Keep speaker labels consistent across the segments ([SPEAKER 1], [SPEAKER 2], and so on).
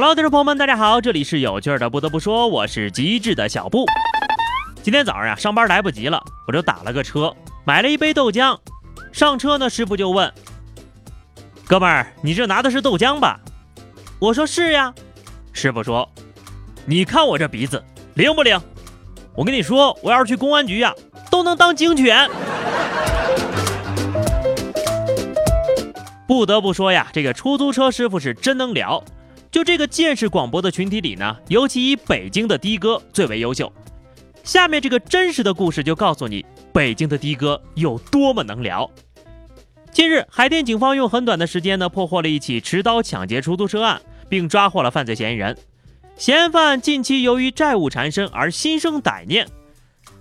[SPEAKER 1] Hello，听众朋友们，大家好，这里是有趣的。不得不说，我是机智的小布。今天早上呀，上班来不及了，我就打了个车，买了一杯豆浆。上车呢，师傅就问：“哥们儿，你这拿的是豆浆吧？”我说：“是呀。”师傅说：“你看我这鼻子灵不灵？我跟你说，我要是去公安局呀，都能当警犬。”不得不说呀，这个出租车师傅是真能聊。就这个见识广博的群体里呢，尤其以北京的的哥最为优秀。下面这个真实的故事就告诉你，北京的的哥有多么能聊。近日，海淀警方用很短的时间呢，破获了一起持刀抢劫出租车案，并抓获了犯罪嫌疑人。嫌犯近期由于债务缠身而心生歹念，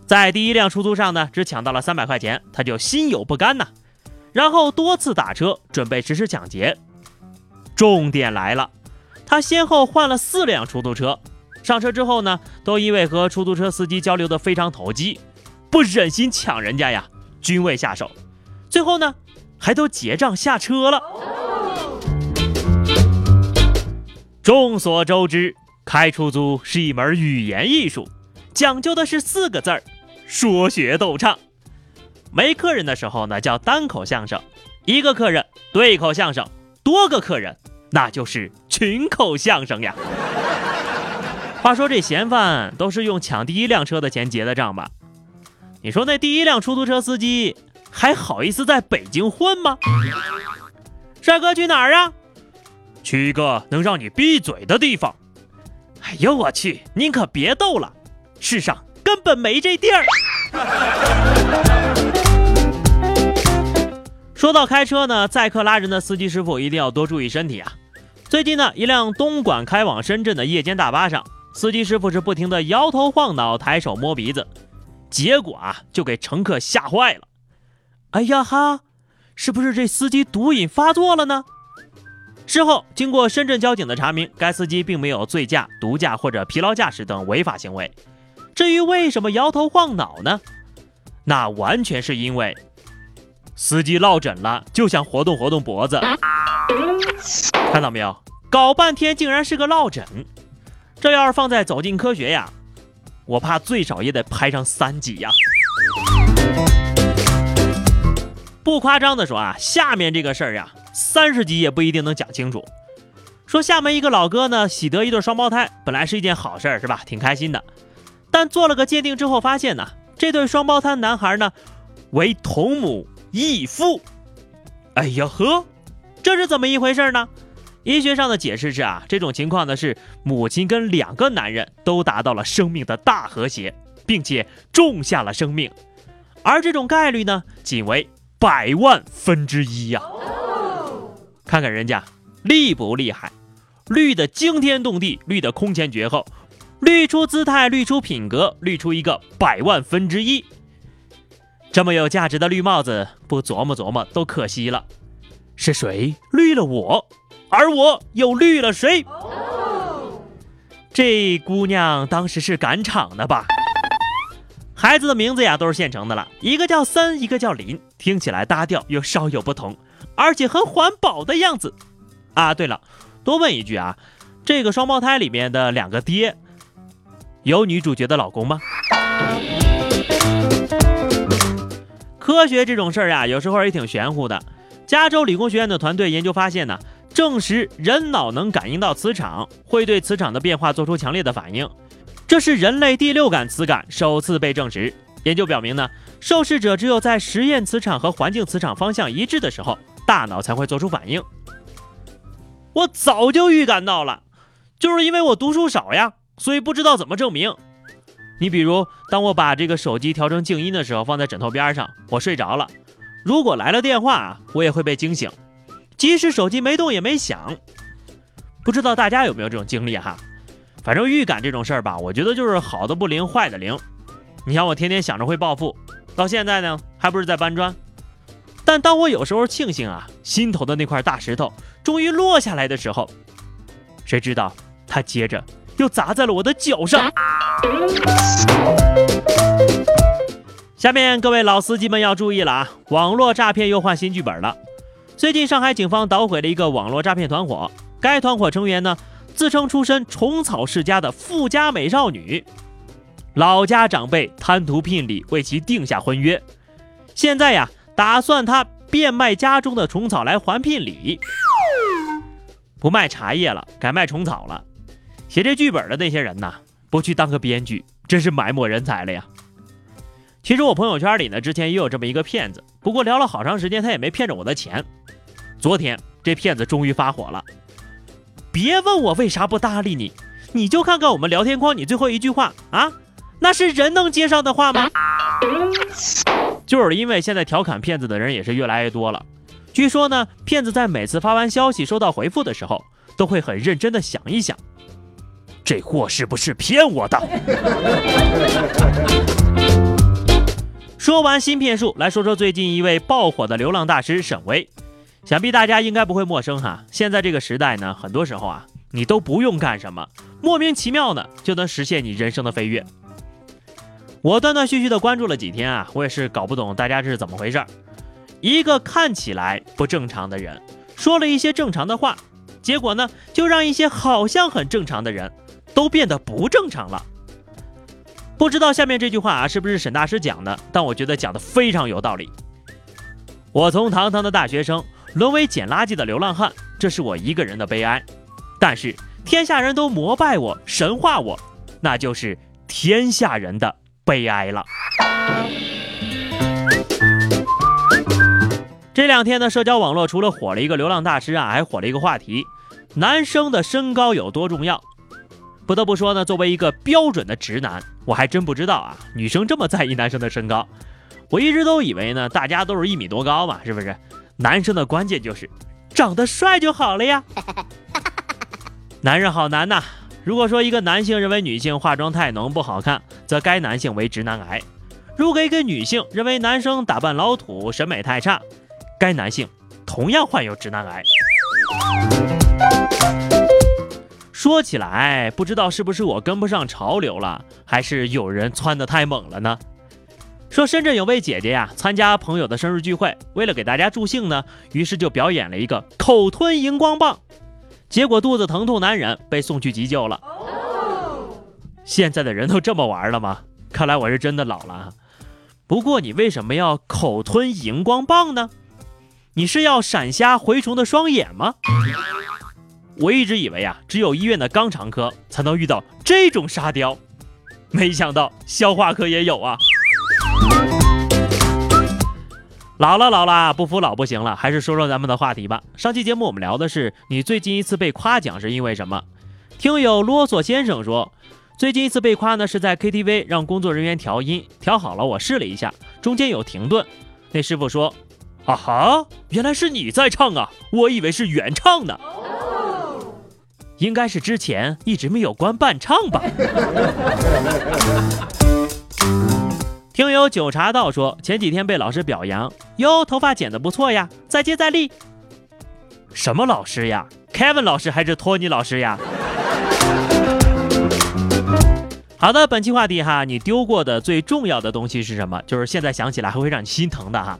[SPEAKER 1] 在第一辆出租上呢，只抢到了三百块钱，他就心有不甘呐，然后多次打车准备实施抢劫。重点来了。他先后换了四辆出租车，上车之后呢，都因为和出租车司机交流的非常投机，不忍心抢人家呀，均未下手。最后呢，还都结账下车了。众所周知，开出租是一门语言艺术，讲究的是四个字儿：说学逗唱。没客人的时候呢，叫单口相声；一个客人对口相声，多个客人。那就是群口相声呀。话说这嫌犯都是用抢第一辆车的钱结的账吧？你说那第一辆出租车司机还好意思在北京混吗？帅哥去哪儿啊？去一个能让你闭嘴的地方。哎呦我去，您可别逗了，世上根本没这地儿。说到开车呢，载客拉人的司机师傅一定要多注意身体啊。最近呢，一辆东莞开往深圳的夜间大巴上，司机师傅是不停的摇头晃脑、抬手摸鼻子，结果啊，就给乘客吓坏了。哎呀哈，是不是这司机毒瘾发作了呢？事后经过深圳交警的查明，该司机并没有醉驾、毒驾或者疲劳驾驶等违法行为。至于为什么摇头晃脑呢？那完全是因为司机落枕了，就想活动活动脖子。看到没有？搞半天竟然是个落枕，这要是放在《走进科学》呀，我怕最少也得拍上三集呀。不夸张的说啊，下面这个事儿呀，三十集也不一定能讲清楚。说厦门一个老哥呢，喜得一对双胞胎，本来是一件好事儿，是吧？挺开心的。但做了个鉴定之后，发现呢，这对双胞胎男孩呢，为同母义父。哎呀呵！这是怎么一回事呢？医学上的解释是啊，这种情况呢是母亲跟两个男人都达到了生命的大和谐，并且种下了生命，而这种概率呢仅为百万分之一呀。看看人家厉不厉害，绿的惊天动地，绿的空前绝后，绿出姿态，绿出品格，绿出一个百万分之一。这么有价值的绿帽子，不琢磨琢磨都可惜了。是谁绿了我，而我又绿了谁？这姑娘当时是赶场的吧？孩子的名字呀都是现成的了，一个叫森，一个叫林，听起来搭调又稍有不同，而且很环保的样子。啊，对了，多问一句啊，这个双胞胎里面的两个爹，有女主角的老公吗？科学这种事儿呀，有时候也挺玄乎的。加州理工学院的团队研究发现呢，证实人脑能感应到磁场，会对磁场的变化做出强烈的反应，这是人类第六感磁感首次被证实。研究表明呢，受试者只有在实验磁场和环境磁场方向一致的时候，大脑才会做出反应。我早就预感到了，就是因为我读书少呀，所以不知道怎么证明。你比如，当我把这个手机调成静音的时候，放在枕头边上，我睡着了。如果来了电话，我也会被惊醒，即使手机没动也没响。不知道大家有没有这种经历哈？反正预感这种事儿吧，我觉得就是好的不灵，坏的灵。你像我天天想着会暴富，到现在呢，还不是在搬砖。但当我有时候庆幸啊，心头的那块大石头终于落下来的时候，谁知道它接着又砸在了我的脚上。下面各位老司机们要注意了啊！网络诈骗又换新剧本了。最近上海警方捣毁了一个网络诈骗团伙，该团伙成员呢自称出身虫草世家的富家美少女，老家长辈贪图聘礼，为其定下婚约。现在呀，打算他变卖家中的虫草来还聘礼，不卖茶叶了，改卖虫草了。写这剧本的那些人呐，不去当个编剧，真是埋没人才了呀。其实我朋友圈里呢，之前也有这么一个骗子，不过聊了好长时间，他也没骗着我的钱。昨天这骗子终于发火了，别问我为啥不搭理你，你就看看我们聊天框，你最后一句话啊，那是人能接上的话吗？就是因为现在调侃骗子的人也是越来越多了。据说呢，骗子在每次发完消息收到回复的时候，都会很认真的想一想。这货是不是骗我的？说完新骗术，来说说最近一位爆火的流浪大师沈巍。想必大家应该不会陌生哈。现在这个时代呢，很多时候啊，你都不用干什么，莫名其妙的就能实现你人生的飞跃。我断断续续的关注了几天啊，我也是搞不懂大家这是怎么回事。一个看起来不正常的人，说了一些正常的话，结果呢，就让一些好像很正常的人。都变得不正常了。不知道下面这句话啊是不是沈大师讲的？但我觉得讲的非常有道理。我从堂堂的大学生沦为捡垃圾的流浪汉，这是我一个人的悲哀。但是天下人都膜拜我、神化我，那就是天下人的悲哀了。这两天呢，社交网络除了火了一个流浪大师啊，还火了一个话题：男生的身高有多重要？不得不说呢，作为一个标准的直男，我还真不知道啊，女生这么在意男生的身高。我一直都以为呢，大家都是一米多高嘛，是不是？男生的关键就是长得帅就好了呀。男人好难呐。如果说一个男性认为女性化妆太浓不好看，则该男性为直男癌；如果一个女性认为男生打扮老土审美太差，该男性同样患有直男癌。说起来，不知道是不是我跟不上潮流了，还是有人窜得太猛了呢？说深圳有位姐姐呀，参加朋友的生日聚会，为了给大家助兴呢，于是就表演了一个口吞荧光棒，结果肚子疼痛难忍，被送去急救了。现在的人都这么玩了吗？看来我是真的老了。不过你为什么要口吞荧光棒呢？你是要闪瞎蛔虫的双眼吗？我一直以为啊，只有医院的肛肠科才能遇到这种沙雕，没想到消化科也有啊。老了老了，不服老不行了，还是说说咱们的话题吧。上期节目我们聊的是你最近一次被夸奖是因为什么？听友啰嗦先生说，最近一次被夸呢是在 KTV 让工作人员调音，调好了，我试了一下，中间有停顿，那师傅说：“啊哈，原来是你在唱啊，我以为是原唱呢。”应该是之前一直没有关伴唱吧。听友九茶道说，前几天被老师表扬，哟，头发剪得不错呀，再接再厉。什么老师呀？Kevin 老师还是托尼老师呀？好的，本期话题哈，你丢过的最重要的东西是什么？就是现在想起来还会让你心疼的哈。